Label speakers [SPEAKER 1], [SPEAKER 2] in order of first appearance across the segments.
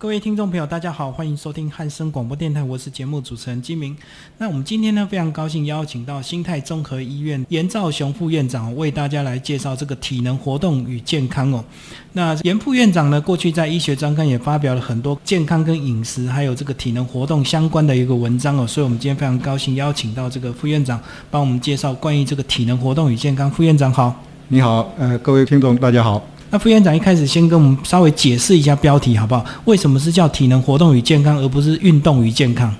[SPEAKER 1] 各位听众朋友，大家好，欢迎收听汉声广播电台，我是节目主持人金明。那我们今天呢，非常高兴邀请到新泰综合医院严兆雄副院长为大家来介绍这个体能活动与健康哦。那严副院长呢，过去在医学专刊也发表了很多健康跟饮食还有这个体能活动相关的一个文章哦，所以我们今天非常高兴邀请到这个副院长帮我们介绍关于这个体能活动与健康。副院长好，
[SPEAKER 2] 你好，呃，各位听众大家好。
[SPEAKER 1] 那副院长一开始先跟我们稍微解释一下标题好不好？为什么是叫体能活动与健康，而不是运动与健康？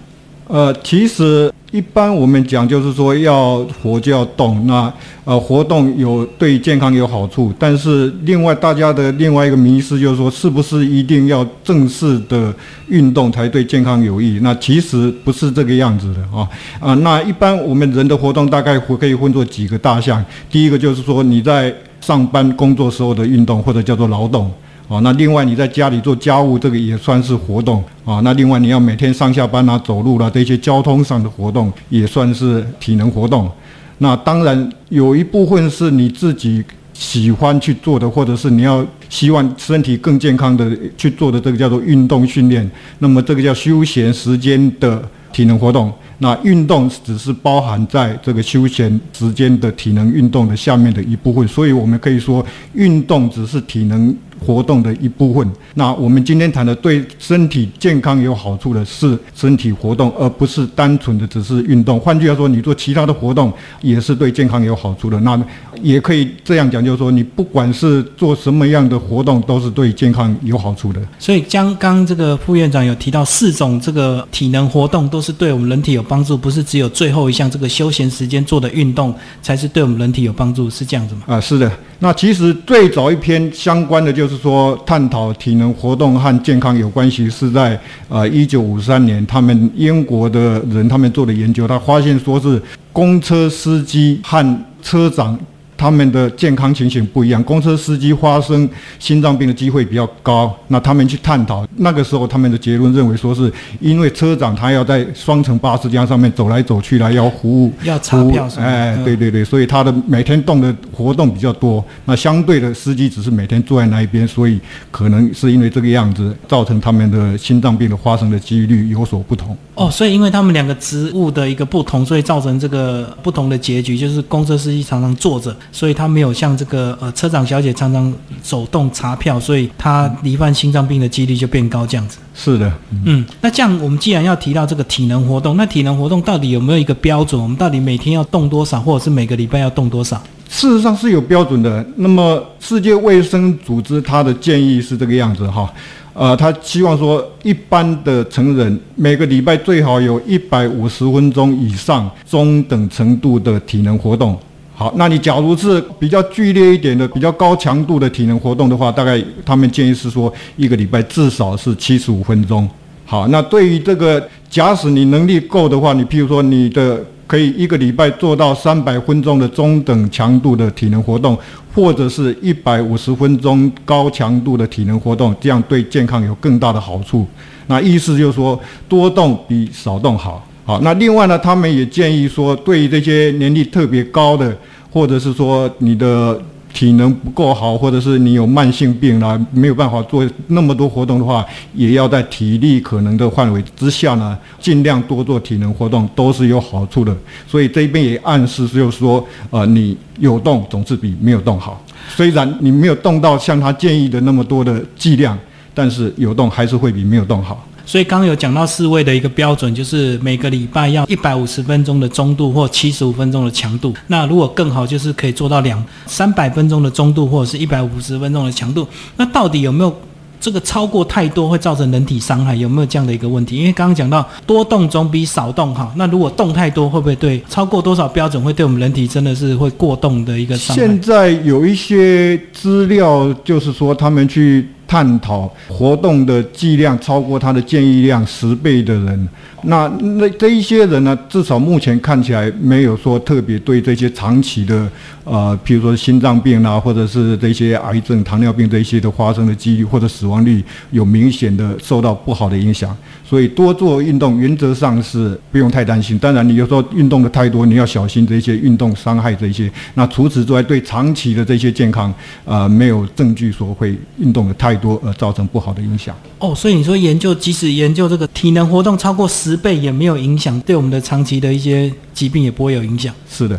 [SPEAKER 2] 呃，其实一般我们讲就是说要活就要动，那呃活动有对健康有好处，但是另外大家的另外一个迷思就是说，是不是一定要正式的运动才对健康有益？那其实不是这个样子的啊啊！那一般我们人的活动大概可以分作几个大项，第一个就是说你在上班工作时候的运动或者叫做劳动，啊，那另外你在家里做家务，这个也算是活动，啊，那另外你要每天上下班啊、走路啦这些交通上的活动，也算是体能活动。那当然有一部分是你自己喜欢去做的，或者是你要希望身体更健康的去做的，这个叫做运动训练。那么这个叫休闲时间的体能活动。那运动只是包含在这个休闲时间的体能运动的下面的一部分，所以我们可以说，运动只是体能。活动的一部分。那我们今天谈的对身体健康有好处的是身体活动，而不是单纯的只是运动。换句话说，你做其他的活动也是对健康有好处的。那也可以这样讲，就是说，你不管是做什么样的活动，都是对健康有好处的。
[SPEAKER 1] 所以，刚刚这个副院长有提到四种这个体能活动都是对我们人体有帮助，不是只有最后一项这个休闲时间做的运动才是对我们人体有帮助，是这样子吗？
[SPEAKER 2] 啊，是的。那其实最早一篇相关的就是说探讨体能活动和健康有关系，是在呃一九五三年，他们英国的人他们做的研究，他发现说是公车司机和车长。他们的健康情形不一样，公车司机发生心脏病的机会比较高。那他们去探讨，那个时候他们的结论认为说是因为车长他要在双层巴士架上面走来走去来要服务，
[SPEAKER 1] 要查票什么？
[SPEAKER 2] 哎，对对对，所以他的每天动的活动比较多。那相对的司机只是每天坐在那一边，所以可能是因为这个样子，造成他们的心脏病的发生的几率有所不同。
[SPEAKER 1] 哦，所以因为他们两个职务的一个不同，所以造成这个不同的结局，就是公车司机常常坐着。所以他没有像这个呃车长小姐常常手动查票，所以他罹患心脏病的几率就变高这样子。
[SPEAKER 2] 是的，
[SPEAKER 1] 嗯，那这样我们既然要提到这个体能活动，那体能活动到底有没有一个标准？我们到底每天要动多少，或者是每个礼拜要动多少？
[SPEAKER 2] 事实上是有标准的。那么世界卫生组织它的建议是这个样子哈，呃，他希望说一般的成人每个礼拜最好有一百五十分钟以上中等程度的体能活动。好，那你假如是比较剧烈一点的、比较高强度的体能活动的话，大概他们建议是说一个礼拜至少是七十五分钟。好，那对于这个，假使你能力够的话，你譬如说你的可以一个礼拜做到三百分钟的中等强度的体能活动，或者是一百五十分钟高强度的体能活动，这样对健康有更大的好处。那意思就是说，多动比少动好。好，那另外呢，他们也建议说，对于这些年龄特别高的，或者是说你的体能不够好，或者是你有慢性病啦，没有办法做那么多活动的话，也要在体力可能的范围之下呢，尽量多做体能活动，都是有好处的。所以这边也暗示就是说，呃，你有动总是比没有动好。虽然你没有动到像他建议的那么多的剂量，但是有动还是会比没有动好。
[SPEAKER 1] 所以刚刚有讲到四位的一个标准，就是每个礼拜要一百五十分钟的中度或七十五分钟的强度。那如果更好，就是可以做到两三百分钟的中度或者是一百五十分钟的强度。那到底有没有这个超过太多会造成人体伤害？有没有这样的一个问题？因为刚刚讲到多动总比少动好。那如果动太多，会不会对超过多少标准会对我们人体真的是会过动的一个伤害？
[SPEAKER 2] 现在有一些资料，就是说他们去。探讨活动的剂量超过他的建议量十倍的人，那那这一些人呢，至少目前看起来没有说特别对这些长期的呃，譬如说心脏病啊，或者是这些癌症、糖尿病这一些的发生的几率或者死亡率有明显的受到不好的影响。所以多做运动原则上是不用太担心。当然，你有时候运动的太多，你要小心这些运动伤害这些。那除此之外，对长期的这些健康，呃，没有证据说会运动的太多而造成不好的影响。
[SPEAKER 1] 哦，所以你说研究，即使研究这个体能活动超过十倍也没有影响，对我们的长期的一些疾病也不会有影响。
[SPEAKER 2] 是的。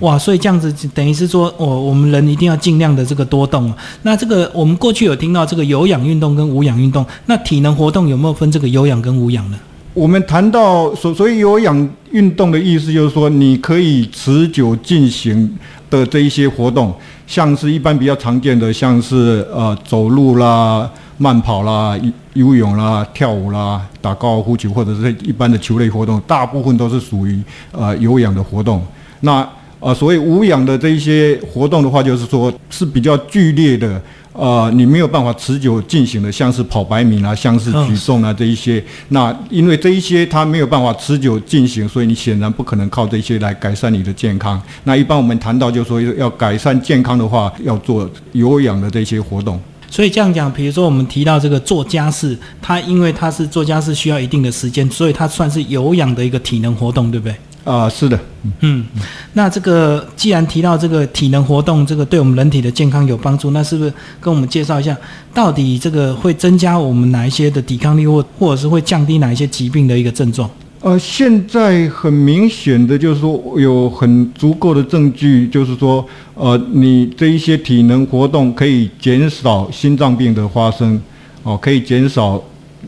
[SPEAKER 1] 哇，所以这样子等于是说，我我们人一定要尽量的这个多动。那这个我们过去有听到这个有氧运动跟无氧运动，那体能活动有没有分这个有氧跟无氧呢？
[SPEAKER 2] 我们谈到所所以有氧运动的意思就是说，你可以持久进行的这一些活动，像是一般比较常见的，像是呃走路啦、慢跑啦、游泳啦、跳舞啦、打高尔夫球或者是一般的球类活动，大部分都是属于呃有氧的活动。那呃，所谓无氧的这一些活动的话，就是说是比较剧烈的，呃，你没有办法持久进行的，像是跑百米啊，像是举重啊这一些。那因为这一些它没有办法持久进行，所以你显然不可能靠这些来改善你的健康。那一般我们谈到就是说要改善健康的话，要做有氧的这些活动。
[SPEAKER 1] 所以这样讲，比如说我们提到这个做家事，它因为它是做家事需要一定的时间，所以它算是有氧的一个体能活动，对不对？
[SPEAKER 2] 啊，是的，
[SPEAKER 1] 嗯，那这个既然提到这个体能活动，这个对我们人体的健康有帮助，那是不是跟我们介绍一下，到底这个会增加我们哪一些的抵抗力，或或者是会降低哪一些疾病的一个症状？
[SPEAKER 2] 呃，现在很明显的就是说，有很足够的证据，就是说，呃，你这一些体能活动可以减少心脏病的发生，哦，可以减少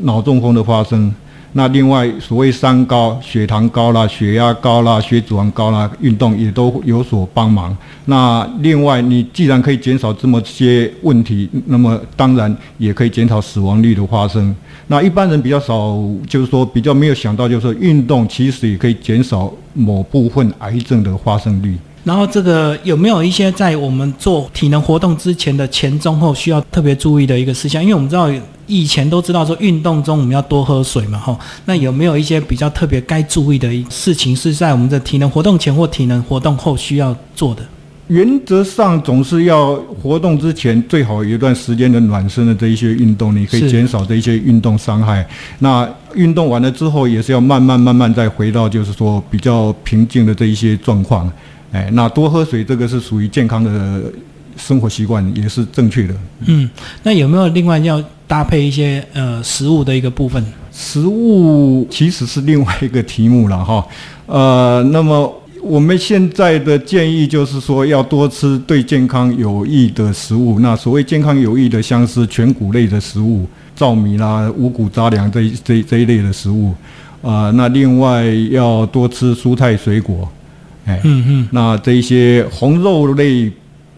[SPEAKER 2] 脑中风的发生。那另外，所谓三高，血糖高啦，血压高啦，血脂肪高啦，运动也都有所帮忙。那另外，你既然可以减少这么些问题，那么当然也可以减少死亡率的发生。那一般人比较少，就是说比较没有想到，就是说运动其实也可以减少某部分癌症的发生率。
[SPEAKER 1] 然后这个有没有一些在我们做体能活动之前的前中后需要特别注意的一个事项？因为我们知道以前都知道说运动中我们要多喝水嘛，吼。那有没有一些比较特别该注意的事情是在我们的体能活动前或体能活动后需要做的？
[SPEAKER 2] 原则上总是要活动之前最好有一段时间的暖身的这一些运动，你可以减少这一些运动伤害。那运动完了之后也是要慢慢慢慢再回到就是说比较平静的这一些状况。哎，那多喝水，这个是属于健康的生活习惯，也是正确的。
[SPEAKER 1] 嗯，那有没有另外要搭配一些呃食物的一个部分？
[SPEAKER 2] 食物其实是另外一个题目了哈。呃，那么我们现在的建议就是说，要多吃对健康有益的食物。那所谓健康有益的，像是全谷类的食物，糙米啦、五谷杂粮这这这一类的食物。啊，那另外要多吃蔬菜水果。哎，嗯嗯，那这一些红肉类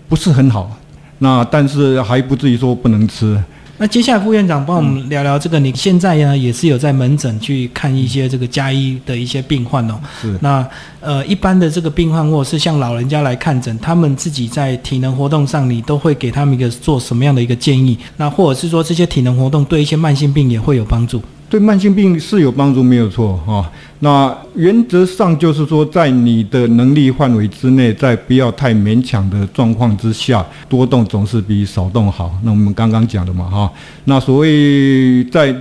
[SPEAKER 2] 不是很好，那但是还不至于说不能吃。
[SPEAKER 1] 那接下来副院长帮我们聊聊这个，你现在呢也是有在门诊去看一些这个加医的一些病患哦。
[SPEAKER 2] 是。
[SPEAKER 1] 那呃，一般的这个病患或者是像老人家来看诊，他们自己在体能活动上，你都会给他们一个做什么样的一个建议？那或者是说这些体能活动对一些慢性病也会有帮助？
[SPEAKER 2] 对慢性病是有帮助，没有错哈。那原则上就是说，在你的能力范围之内，在不要太勉强的状况之下，多动总是比少动好。那我们刚刚讲的嘛哈。那所谓在。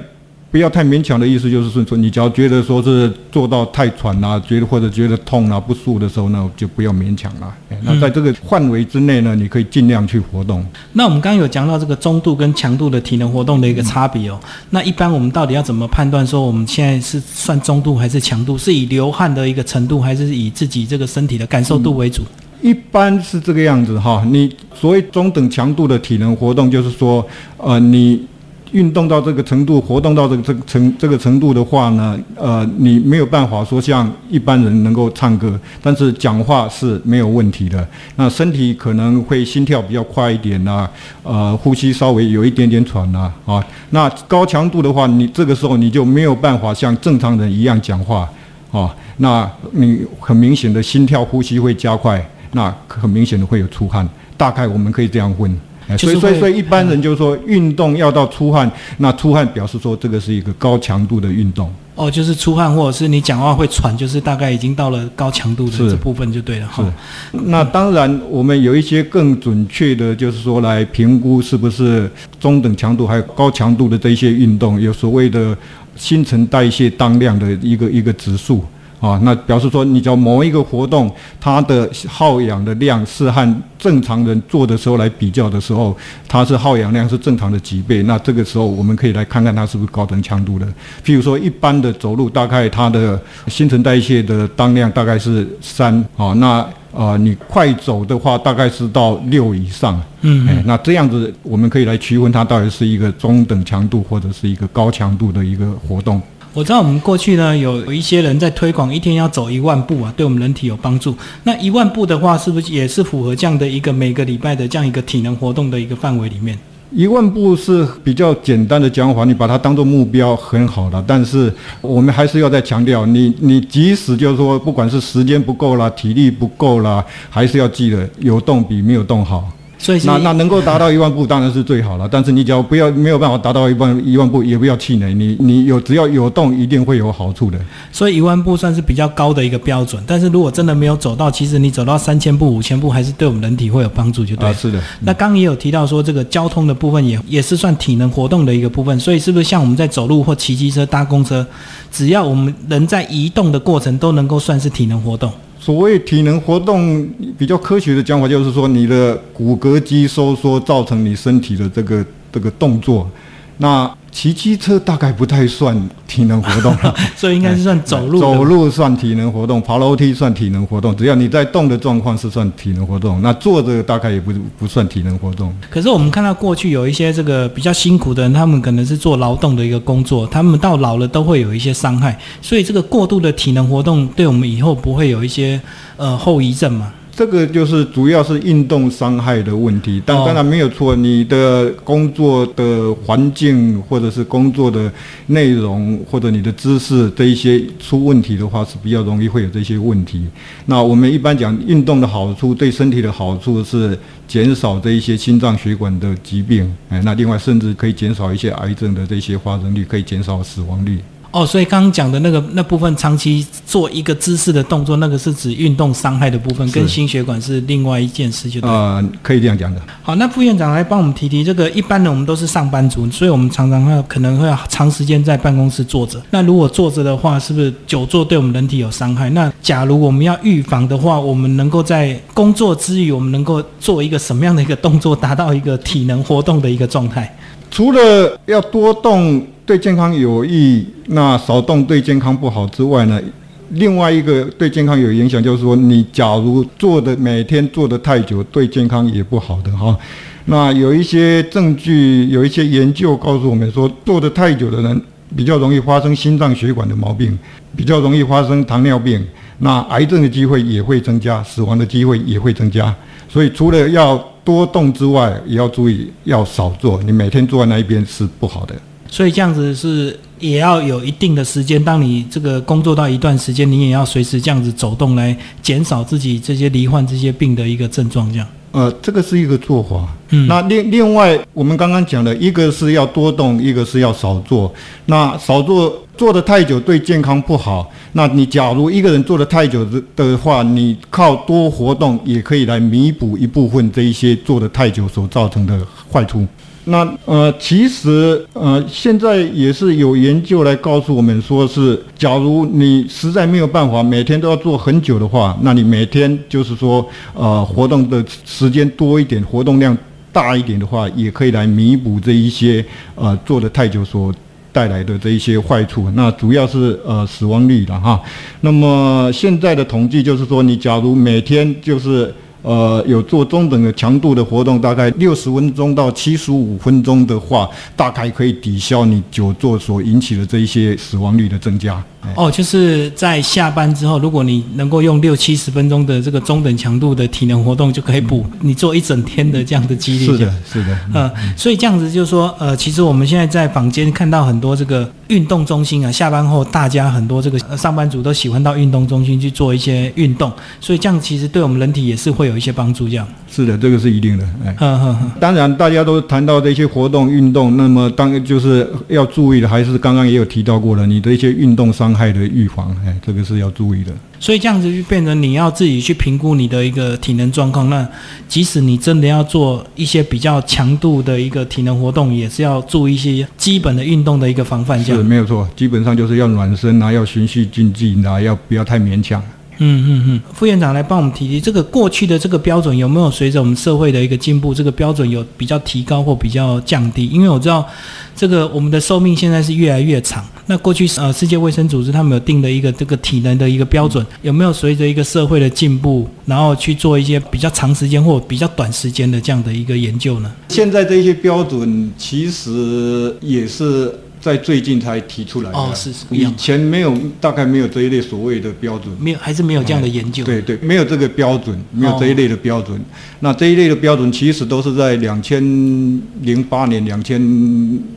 [SPEAKER 2] 不要太勉强的意思，就是说，你只要觉得说是做到太喘啦，觉得或者觉得痛啊、不舒服的时候，那就不要勉强了。那在这个范围之内呢，你可以尽量去活动。
[SPEAKER 1] 那我们刚刚有讲到这个中度跟强度的体能活动的一个差别哦。那一般我们到底要怎么判断说我们现在是算中度还是强度？是以流汗的一个程度，还是以自己这个身体的感受度为主？
[SPEAKER 2] 一般是这个样子哈。你所谓中等强度的体能活动，就是说，呃，你。运动到这个程度，活动到这个这个程这个程度的话呢，呃，你没有办法说像一般人能够唱歌，但是讲话是没有问题的。那身体可能会心跳比较快一点呐，呃，呼吸稍微有一点点喘呐，啊，那高强度的话，你这个时候你就没有办法像正常人一样讲话，啊，那你很明显的心跳、呼吸会加快，那很明显的会有出汗。大概我们可以这样问。所以所以所以一般人就是说运动要到出汗，那出汗表示说这个是一个高强度的运动。
[SPEAKER 1] 哦，就是出汗或者是你讲话会喘，就是大概已经到了高强度的这部分就对了哈。
[SPEAKER 2] 那当然，我们有一些更准确的，就是说来评估是不是中等强度还有高强度的这一些运动，有所谓的新陈代谢当量的一个一个指数。啊，那表示说，你只要某一个活动，它的耗氧的量是和正常人做的时候来比较的时候，它是耗氧量是正常的几倍。那这个时候，我们可以来看看它是不是高等强度的。譬如说，一般的走路，大概它的新陈代谢的当量大概是三，啊，那呃，你快走的话，大概是到六以上。
[SPEAKER 1] 嗯
[SPEAKER 2] 哎，那这样子，我们可以来区分它到底是一个中等强度或者是一个高强度的一个活动。
[SPEAKER 1] 我知道我们过去呢有有一些人在推广一天要走一万步啊，对我们人体有帮助。那一万步的话，是不是也是符合这样的一个每个礼拜的这样一个体能活动的一个范围里面？
[SPEAKER 2] 一万步是比较简单的讲法，你把它当做目标很好了。但是我们还是要再强调，你你即使就是说，不管是时间不够啦、体力不够啦，还是要记得有动比没有动好。
[SPEAKER 1] 所以
[SPEAKER 2] 那那能够达到一万步当然是最好了，但是你只要不要没有办法达到一万一万步，也不要气馁。你你有只要有动，一定会有好处的。
[SPEAKER 1] 所以一万步算是比较高的一个标准。但是如果真的没有走到，其实你走到三千步、五千步，还是对我们人体会有帮助，就对了。
[SPEAKER 2] 啊，是的。
[SPEAKER 1] 那刚刚也有提到说，这个交通的部分也也是算体能活动的一个部分，所以是不是像我们在走路或骑机车、搭公车，只要我们人在移动的过程都能够算是体能活动？
[SPEAKER 2] 所谓体能活动，比较科学的讲法就是说，你的骨骼肌收缩造成你身体的这个这个动作。那骑机车大概不太算体能活动了，
[SPEAKER 1] 所以应该是算走路的。
[SPEAKER 2] 走路算体能活动，爬楼梯算体能活动。只要你在动的状况是算体能活动，那坐着大概也不不算体能活动。
[SPEAKER 1] 可是我们看到过去有一些这个比较辛苦的人，他们可能是做劳动的一个工作，他们到老了都会有一些伤害，所以这个过度的体能活动对我们以后不会有一些呃后遗症嘛？
[SPEAKER 2] 这个就是主要是运动伤害的问题，但
[SPEAKER 1] 哦
[SPEAKER 2] 当然没有错。你的工作的环境，或者是工作的内容，或者你的姿势这一些出问题的话，是比较容易会有这些问题。那我们一般讲运动的好处，对身体的好处是减少这一些心脏血管的疾病，哎，那另外甚至可以减少一些癌症的这些发生率，可以减少死亡率。
[SPEAKER 1] 哦，所以刚刚讲的那个那部分，长期做一个姿势的动作，那个是指运动伤害的部分，跟心血管是另外一件事，就。
[SPEAKER 2] 呃，可以这样讲的。
[SPEAKER 1] 好，那副院长来帮我们提提这个。一般呢我们都是上班族，所以我们常常会可能会长时间在办公室坐着。那如果坐着的话，是不是久坐对我们人体有伤害？那假如我们要预防的话，我们能够在工作之余，我们能够做一个什么样的一个动作，达到一个体能活动的一个状态？
[SPEAKER 2] 除了要多动对健康有益，那少动对健康不好之外呢，另外一个对健康有影响就是说，你假如做的每天做的太久，对健康也不好的哈。那有一些证据，有一些研究告诉我们说，做的太久的人比较容易发生心脏血管的毛病，比较容易发生糖尿病，那癌症的机会也会增加，死亡的机会也会增加。所以除了要多动之外，也要注意要少做。你每天坐在那一边是不好的。
[SPEAKER 1] 所以这样子是也要有一定的时间。当你这个工作到一段时间，你也要随时这样子走动，来减少自己这些罹患这些病的一个症状。这样，
[SPEAKER 2] 呃，这个是一个做法。
[SPEAKER 1] 嗯
[SPEAKER 2] 那另另外，我们刚刚讲的一个是要多动，一个是要少做。那少做做的太久对健康不好。那你假如一个人做的太久的的话，你靠多活动也可以来弥补一部分这一些做的太久所造成的坏处。那呃，其实呃，现在也是有研究来告诉我们，说是假如你实在没有办法每天都要做很久的话，那你每天就是说呃活动的时间多一点，活动量大一点的话，也可以来弥补这一些呃做的太久所带来的这一些坏处。那主要是呃死亡率了哈。那么现在的统计就是说，你假如每天就是呃，有做中等的强度的活动，大概六十分钟到七十五分钟的话，大概可以抵消你久坐所引起的这一些死亡率的增加。哎
[SPEAKER 1] 哦，就是在下班之后，如果你能够用六七十分钟的这个中等强度的体能活动，就可以补你做一整天的这样的激励。
[SPEAKER 2] 是的，是的。
[SPEAKER 1] 呃，所以这样子就是说，呃，其实我们现在在坊间看到很多这个运动中心啊，下班后大家很多这个呃上班族都喜欢到运动中心去做一些运动，所以这样其实对我们人体也是会有一些帮助。这样，
[SPEAKER 2] 是的，这个是一定的。哎，
[SPEAKER 1] 呵呵呵，
[SPEAKER 2] 当然大家都谈到这些活动运动，那么当就是要注意的，还是刚刚也有提到过了，你的一些运动伤害的预防，哎，这个是要注意的。
[SPEAKER 1] 所以这样子就变成你要自己去评估你的一个体能状况。那即使你真的要做一些比较强度的一个体能活动，也是要注意一些基本的运动的一个防范。这
[SPEAKER 2] 是，没有错，基本上就是要暖身啊，要循序渐进啊，要不要太勉强。
[SPEAKER 1] 嗯嗯嗯。副院长来帮我们提提这个过去的这个标准有没有随着我们社会的一个进步，这个标准有比较提高或比较降低？因为我知道这个我们的寿命现在是越来越长。那过去呃世界卫生组织他们有定的一个这个体能的一个标准，有没有随着一个社会的进步，然后去做一些比较长时间或比较短时间的这样的一个研究呢？
[SPEAKER 2] 现在这些标准其实也是在最近才提出来的，
[SPEAKER 1] 哦是是
[SPEAKER 2] 以前没有，大概没有这一类所谓的标准。
[SPEAKER 1] 没有，还是没有这样的研究。
[SPEAKER 2] 对对，没有这个标准，没有这一类的标准。那这一类的标准其实都是在两千零八年、两千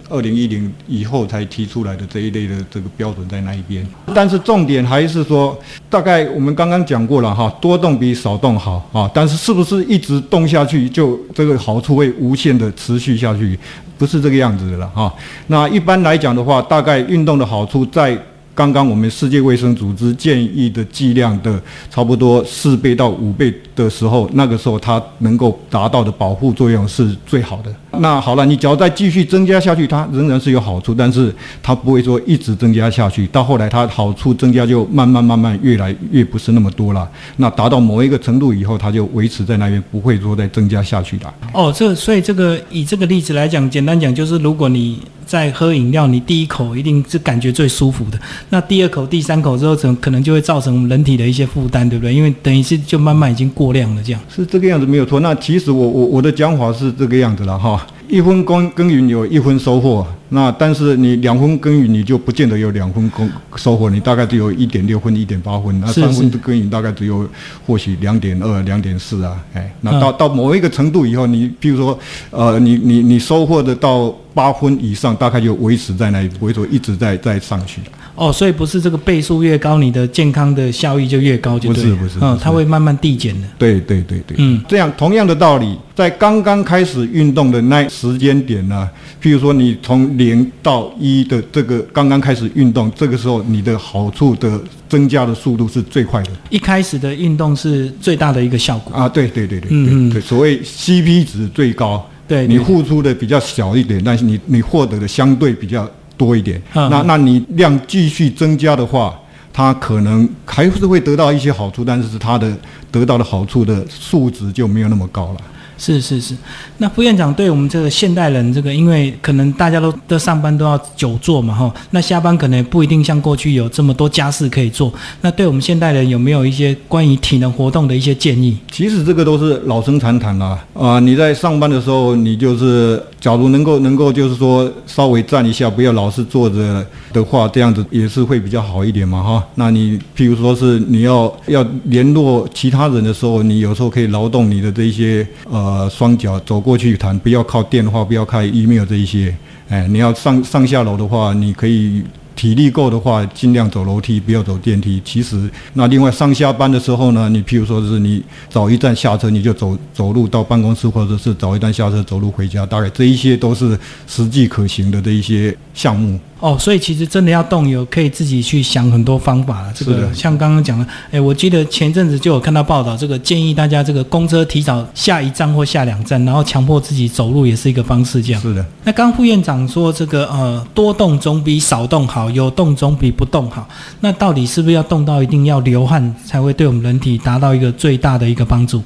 [SPEAKER 2] 二零一零以后才提出来的这一类的这个标准在那一边。但是重点还是说，大概我们刚刚讲过了哈，多动比少动好啊。但是是不是一直动下去就这个好处会无限的持续下去？不是这个样子的了哈。那一般来来讲的话，大概运动的好处在。刚刚我们世界卫生组织建议的剂量的差不多四倍到五倍的时候，那个时候它能够达到的保护作用是最好的。那好了，你只要再继续增加下去，它仍然是有好处，但是它不会说一直增加下去。到后来，它好处增加就慢慢慢慢越来越不是那么多了。那达到某一个程度以后，它就维持在那边，不会说再增加下去了。
[SPEAKER 1] 哦，这所以这个以这个例子来讲，简单讲就是，如果你在喝饮料，你第一口一定是感觉最舒服的，那第二口、第三口之后，可可能就会造成人体的一些负担，对不对？因为等于是就慢慢已经过量了，这样。
[SPEAKER 2] 是这个样子没有错。那其实我我我的讲法是这个样子了哈。一分耕耕耘有一分收获，那但是你两分耕耘你就不见得有两分工收获，你大概只有一点六分、一点八分，那三分的耕耘大概只有或许两点二、两点四啊，哎，那到到某一个程度以后，你比如说呃，你你你收获的到八分以上，大概就维持在那里，不会说一直在在上去的。
[SPEAKER 1] 哦，所以不是这个倍数越高，你的健康的效益就越高，就
[SPEAKER 2] 不是不是，
[SPEAKER 1] 嗯，它会慢慢递减的。
[SPEAKER 2] 对对对对，
[SPEAKER 1] 嗯，
[SPEAKER 2] 这样同样的道理，在刚刚开始运动的那时间点呢，譬如说你从零到一的这个刚刚开始运动，这个时候你的好处的增加的速度是最快的。
[SPEAKER 1] 一开始的运动是最大的一个效果
[SPEAKER 2] 啊，对对对对，
[SPEAKER 1] 嗯
[SPEAKER 2] 对，所谓 CP 值最高，
[SPEAKER 1] 对
[SPEAKER 2] 你付出的比较小一点，但是你你获得的相对比较。多一点，
[SPEAKER 1] 嗯
[SPEAKER 2] 那那你量继续增加的话，它可能还是会得到一些好处，但是它的得到的好处的数值就没有那么高了。
[SPEAKER 1] 是是是，那副院长对我们这个现代人，这个因为可能大家都都上班都要久坐嘛，哈，那下班可能也不一定像过去有这么多家事可以做。那对我们现代人有没有一些关于体能活动的一些建议？
[SPEAKER 2] 其实这个都是老生常谈了，啊、你在上班的时候，你就是假如能够能够就是说稍微站一下，不要老是坐着的话，这样子也是会比较好一点嘛，哈。那你譬如说是你要要联络其他人的时候，你有时候可以劳动你的这一些呃呃双脚走过去谈，不要靠电话，不要开 email 这一些。哎，你要上上下楼的话，你可以体力够的话，尽量走楼梯，不要走电梯。其实，那另外上下班的时候呢，你譬如说是你早一站下车，你就走走路到办公室，或者是早一站下车走路回家，大概这一些都是实际可行的这一些项目。
[SPEAKER 1] 哦，所以其实真的要动有可以自己去想很多方法了。这个
[SPEAKER 2] 是
[SPEAKER 1] 像刚刚讲的，哎，我记得前阵子就有看到报道，这个建议大家这个公车提早下一站或下两站，然后强迫自己走路也是一个方式。这样。
[SPEAKER 2] 是的，
[SPEAKER 1] 那刚刚副院长说这个呃多动总比少动好，有动总比不动好。那到底是不是要动到一定要流汗才会对我们人体达到一个最大的一个帮助？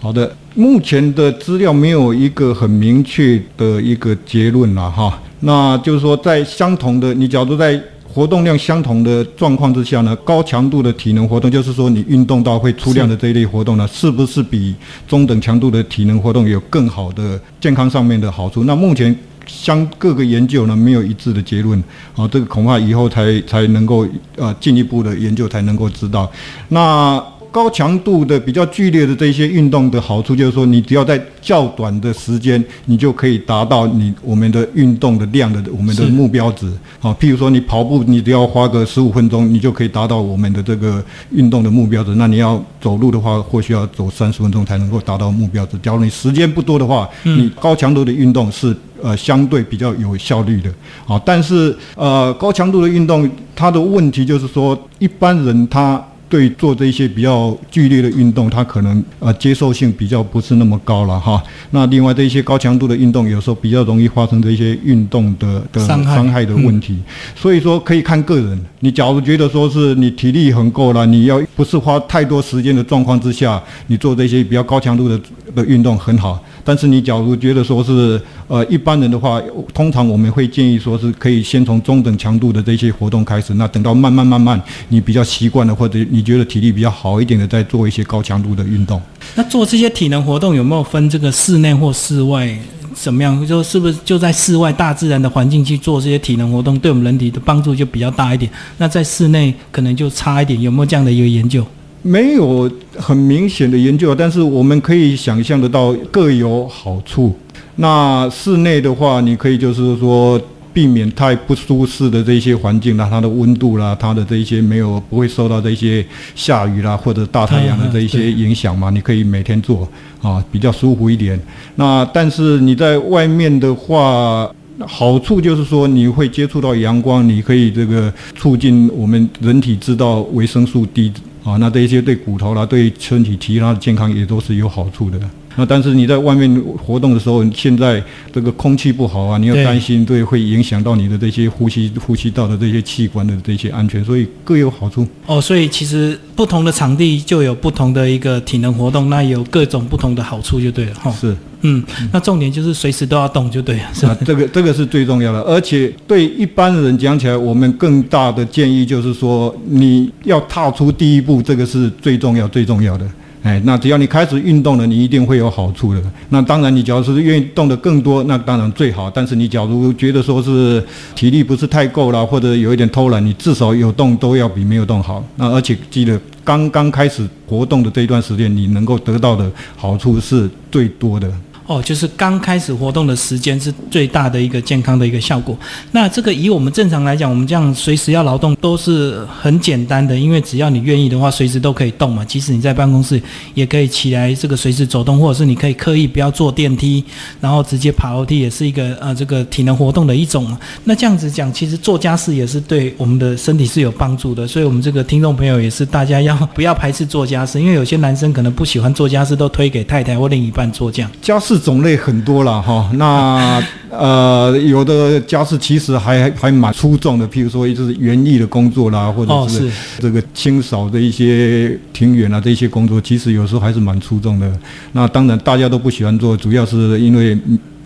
[SPEAKER 2] 好的，目前的资料没有一个很明确的一个结论了哈。那就是说，在相同的，你假如在活动量相同的状况之下呢，高强度的体能活动，就是说你运动到会出量的这一类活动呢，是不是比中等强度的体能活动有更好的健康上面的好处？那目前相各个研究呢没有一致的结论，啊，这个恐怕以后才才能够呃进一步的研究才能够知道。那高强度的、比较剧烈的这些运动的好处，就是说你只要在较短的时间，你就可以达到你我们的运动的量的我们的目标值。好，譬如说你跑步，你只要花个十五分钟，你就可以达到我们的这个运动的目标值。那你要走路的话，或许要走三十分钟才能够达到目标值。假如你时间不多的话，你高强度的运动是呃相对比较有效率的。好，但是呃高强度的运动它的问题就是说，一般人他。对做这些比较剧烈的运动，他可能呃接受性比较不是那么高了哈。那另外这些高强度的运动，有时候比较容易发生这些运动的的伤害的问题。所以说可以看个人。你假如觉得说是你体力很够了，你要不是花太多时间的状况之下，你做这些比较高强度的的运动很好。但是你假如觉得说是呃一般人的话，通常我们会建议说是可以先从中等强度的这些活动开始，那等到慢慢慢慢你比较习惯了或者你觉得体力比较好一点的，再做一些高强度的运动。
[SPEAKER 1] 那做这些体能活动有没有分这个室内或室外？怎么样？就是不是就在室外大自然的环境去做这些体能活动，对我们人体的帮助就比较大一点？那在室内可能就差一点，有没有这样的一个研究？
[SPEAKER 2] 没有很明显的研究，但是我们可以想象得到各有好处。那室内的话，你可以就是说避免太不舒适的这些环境啦，它的温度啦，它的这一些没有不会受到这些下雨啦或者大太阳的这一些影响嘛，你可以每天做啊，比较舒服一点。那但是你在外面的话，好处就是说你会接触到阳光，你可以这个促进我们人体制造维生素 D。啊，那这一些对骨头啦，对身体其他的健康也都是有好处的。那但是你在外面活动的时候，现在这个空气不好啊，你要担心对会影响到你的这些呼吸呼吸道的这些器官的这些安全，所以各有好处。
[SPEAKER 1] 哦，所以其实不同的场地就有不同的一个体能活动，那有各种不同的好处就对了哈。
[SPEAKER 2] 是，
[SPEAKER 1] 嗯，那重点就是随时都要动就对了，是吧？
[SPEAKER 2] 这个这个是最重要的，而且对一般人讲起来，我们更大的建议就是说，你要踏出第一步，这个是最重要最重要的。哎，那只要你开始运动了，你一定会有好处的。那当然，你假如是愿意动得更多，那当然最好。但是你假如觉得说是体力不是太够了，或者有一点偷懒，你至少有动都要比没有动好。那而且记得刚刚开始活动的这一段时间，你能够得到的好处是最多的。
[SPEAKER 1] 哦，就是刚开始活动的时间是最大的一个健康的一个效果。那这个以我们正常来讲，我们这样随时要劳动都是很简单的，因为只要你愿意的话，随时都可以动嘛。即使你在办公室也可以起来，这个随时走动，或者是你可以刻意不要坐电梯，然后直接爬楼梯，也是一个呃这个体能活动的一种嘛。那这样子讲，其实做家事也是对我们的身体是有帮助的。所以，我们这个听众朋友也是大家要不要排斥做家事？因为有些男生可能不喜欢做家事，都推给太太或另一半做这样
[SPEAKER 2] 家事。种类很多了哈，那呃有的家事其实还还蛮出众的，譬如说就是园艺的工作啦，或者是这个清扫的一些庭园啊这些工作，其实有时候还是蛮出众的。那当然大家都不喜欢做，主要是因为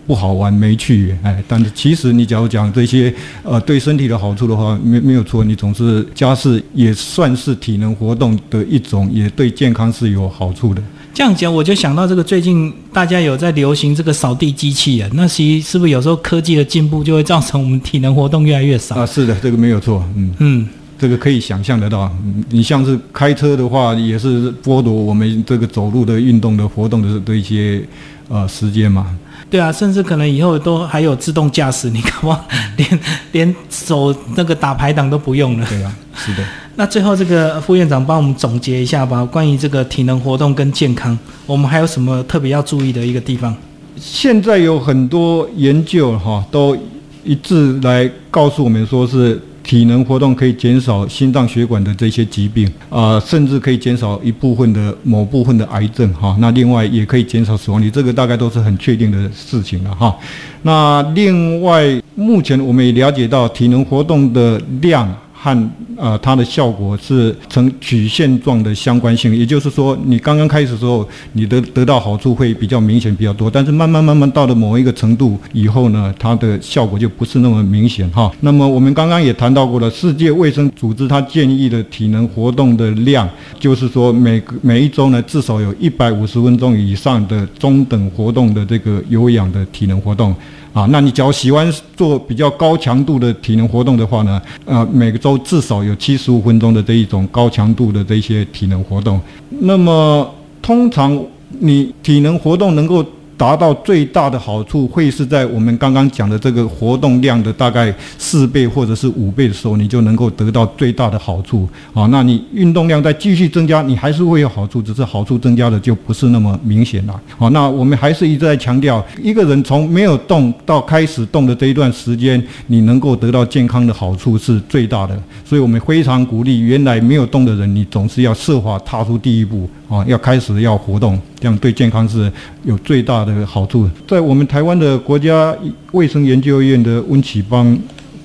[SPEAKER 2] 不好玩没趣，哎，但是其实你假如讲这些呃对身体的好处的话，没没有错，你总是家事也算是体能活动的一种，也对健康是有好处的。
[SPEAKER 1] 这样讲，我就想到这个最近大家有在流行这个扫地机器人，那其实是不是有时候科技的进步就会造成我们体能活动越来越少
[SPEAKER 2] 啊？是的，这个没有错，嗯嗯，这个可以想象得到。你像是开车的话，也是剥夺我们这个走路的运动的活动的的一些呃时间嘛。
[SPEAKER 1] 对啊，甚至可能以后都还有自动驾驶，你干嘛，连连手那个打排档都不用了。
[SPEAKER 2] 对啊，是的。
[SPEAKER 1] 那最后这个副院长帮我们总结一下吧，关于这个体能活动跟健康，我们还有什么特别要注意的一个地方？
[SPEAKER 2] 现在有很多研究哈，都一致来告诉我们说是。体能活动可以减少心脏血管的这些疾病啊，甚至可以减少一部分的某部分的癌症哈。那另外也可以减少死亡率，这个大概都是很确定的事情了哈。那另外，目前我们也了解到体能活动的量。和呃，它的效果是呈曲线状的相关性，也就是说，你刚刚开始的时候，你的得到好处会比较明显比较多，但是慢慢慢慢到了某一个程度以后呢，它的效果就不是那么明显哈。那么我们刚刚也谈到过了，世界卫生组织它建议的体能活动的量，就是说每每一周呢，至少有一百五十分钟以上的中等活动的这个有氧的体能活动。啊，那你只要喜欢做比较高强度的体能活动的话呢，啊，每个周至少有七十五分钟的这一种高强度的这些体能活动。那么通常你体能活动能够达到最大的好处，会是在我们刚刚讲的这个活动量的大概四倍或者是五倍的时候，你就能够得到最大的好处啊。那你运动量再继续增加，你还是会有好处，只是好处增加的就不是那么明显了。好，那我们还是一直在强调，一个人从没有动到开始动的这一段时间，你能够得到健康的好处是最大的。所以我们非常鼓励原来没有动的人，你总是要设法踏出第一步啊，要开始要活动，这样对健康是有最大的好处。在我们台湾的国家卫生研究院的温启邦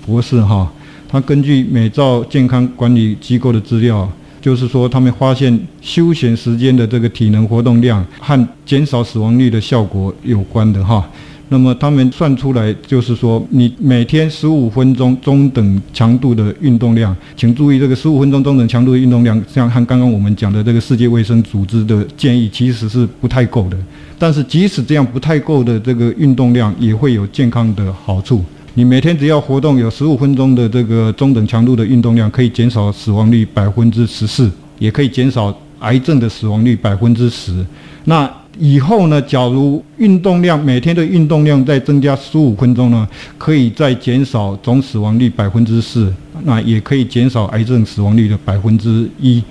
[SPEAKER 2] 博士哈，他根据美照健康管理机构的资料，就是说他们发现休闲时间的这个体能活动量和减少死亡率的效果有关的哈。那么他们算出来，就是说，你每天十五分钟中等强度的运动量，请注意这个十五分钟中等强度的运动量，像和刚刚我们讲的这个世界卫生组织的建议，其实是不太够的。但是即使这样不太够的这个运动量，也会有健康的好处。你每天只要活动有十五分钟的这个中等强度的运动量，可以减少死亡率百分之十四，也可以减少癌症的死亡率百分之十。那以后呢？假如运动量每天的运动量再增加十五分钟呢，可以再减少总死亡率百分之四，那也可以减少癌症死亡率的百分之一，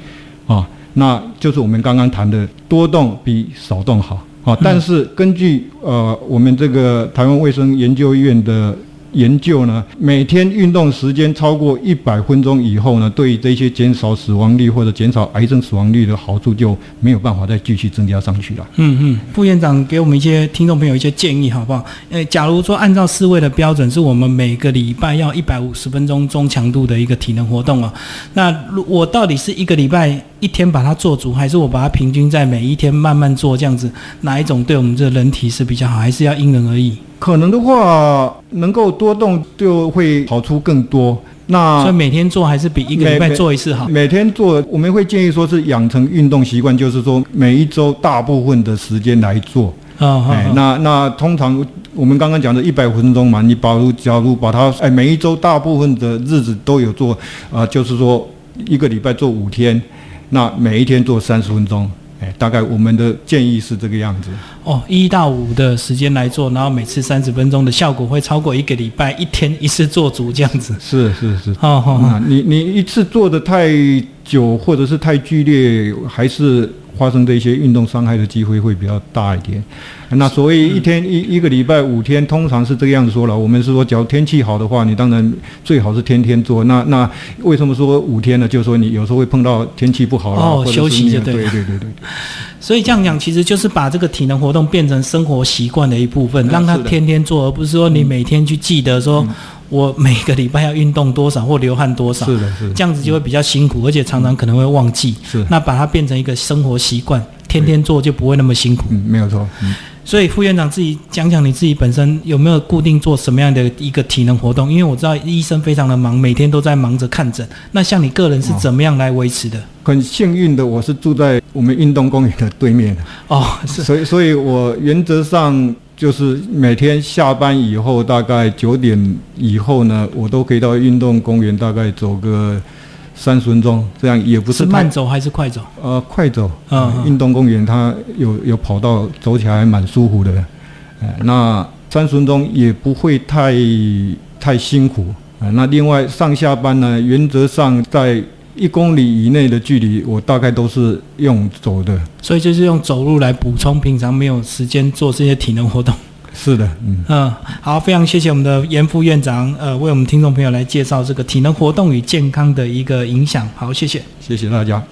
[SPEAKER 2] 啊，那就是我们刚刚谈的多动比少动好，啊，但是根据呃我们这个台湾卫生研究院的。研究呢，每天运动时间超过一百分钟以后呢，对这些减少死亡率或者减少癌症死亡率的好处就没有办法再继续增加上去了。
[SPEAKER 1] 嗯嗯，副院长给我们一些听众朋友一些建议，好不好？呃，假如说按照四位的标准，是我们每个礼拜要一百五十分钟中强度的一个体能活动啊，那我到底是一个礼拜一天把它做足，还是我把它平均在每一天慢慢做这样子？哪一种对我们这人体是比较好？还是要因人而异？
[SPEAKER 2] 可能的话，能够多动就会好处更多。那
[SPEAKER 1] 所以每天做还是比一个礼拜做一次好。
[SPEAKER 2] 每天做，我们会建议说是养成运动习惯，就是说每一周大部分的时间来做。
[SPEAKER 1] 啊，哎，
[SPEAKER 2] 那那通常我们刚刚讲的一百分钟嘛，你把如假如把它哎每一周大部分的日子都有做啊，就是说一个礼拜做五天，那每一天做三十分钟。大概我们的建议是这个样子
[SPEAKER 1] 哦，一到五的时间来做，然后每次三十分钟的效果会超过一个礼拜一天一次做足这样子。
[SPEAKER 2] 是是是，好好，你你一次做的太久或者是太剧烈，还是。发生这些运动伤害的机会会比较大一点。那所谓一天一一个礼拜五天，通常是这个样子说了。我们是说，只要天气好的话，你当然最好是天天做。那那为什么说五天呢？就是说你有时候会碰到天气不好了，
[SPEAKER 1] 哦，休息就
[SPEAKER 2] 对。对对对对。
[SPEAKER 1] 所以这样讲，其实就是把这个体能活动变成生活习惯的一部分，让他天天做，而不是说你每天去记得说。我每个礼拜要运动多少或流汗多少，
[SPEAKER 2] 是的，是的
[SPEAKER 1] 这样子就会比较辛苦，而且常常可能会忘记。
[SPEAKER 2] 是，
[SPEAKER 1] 那把它变成一个生活习惯，天天做就不会那么辛苦。
[SPEAKER 2] 嗯，没有错。嗯，
[SPEAKER 1] 所以副院长自己讲讲你自己本身有没有固定做什么样的一个体能活动？因为我知道医生非常的忙，每天都在忙着看诊。那像你个人是怎么样来维持的？
[SPEAKER 2] 很幸运的，我是住在我们运动公园的对面。
[SPEAKER 1] 哦，是，
[SPEAKER 2] 所以，所以我原则上。就是每天下班以后，大概九点以后呢，我都可以到运动公园，大概走个三十分钟，这样也不是
[SPEAKER 1] 慢走还是快走？
[SPEAKER 2] 呃，快走。嗯，运动公园它有有跑道，走起来还蛮舒服的。哎，那三十分钟也不会太太辛苦。啊，那另外上下班呢，原则上在。一公里以内的距离，我大概都是用走的，
[SPEAKER 1] 所以就是用走路来补充平常没有时间做这些体能活动。
[SPEAKER 2] 是的，
[SPEAKER 1] 嗯嗯，好，非常谢谢我们的严副院长，呃，为我们听众朋友来介绍这个体能活动与健康的一个影响。好，谢谢，
[SPEAKER 2] 谢谢大家。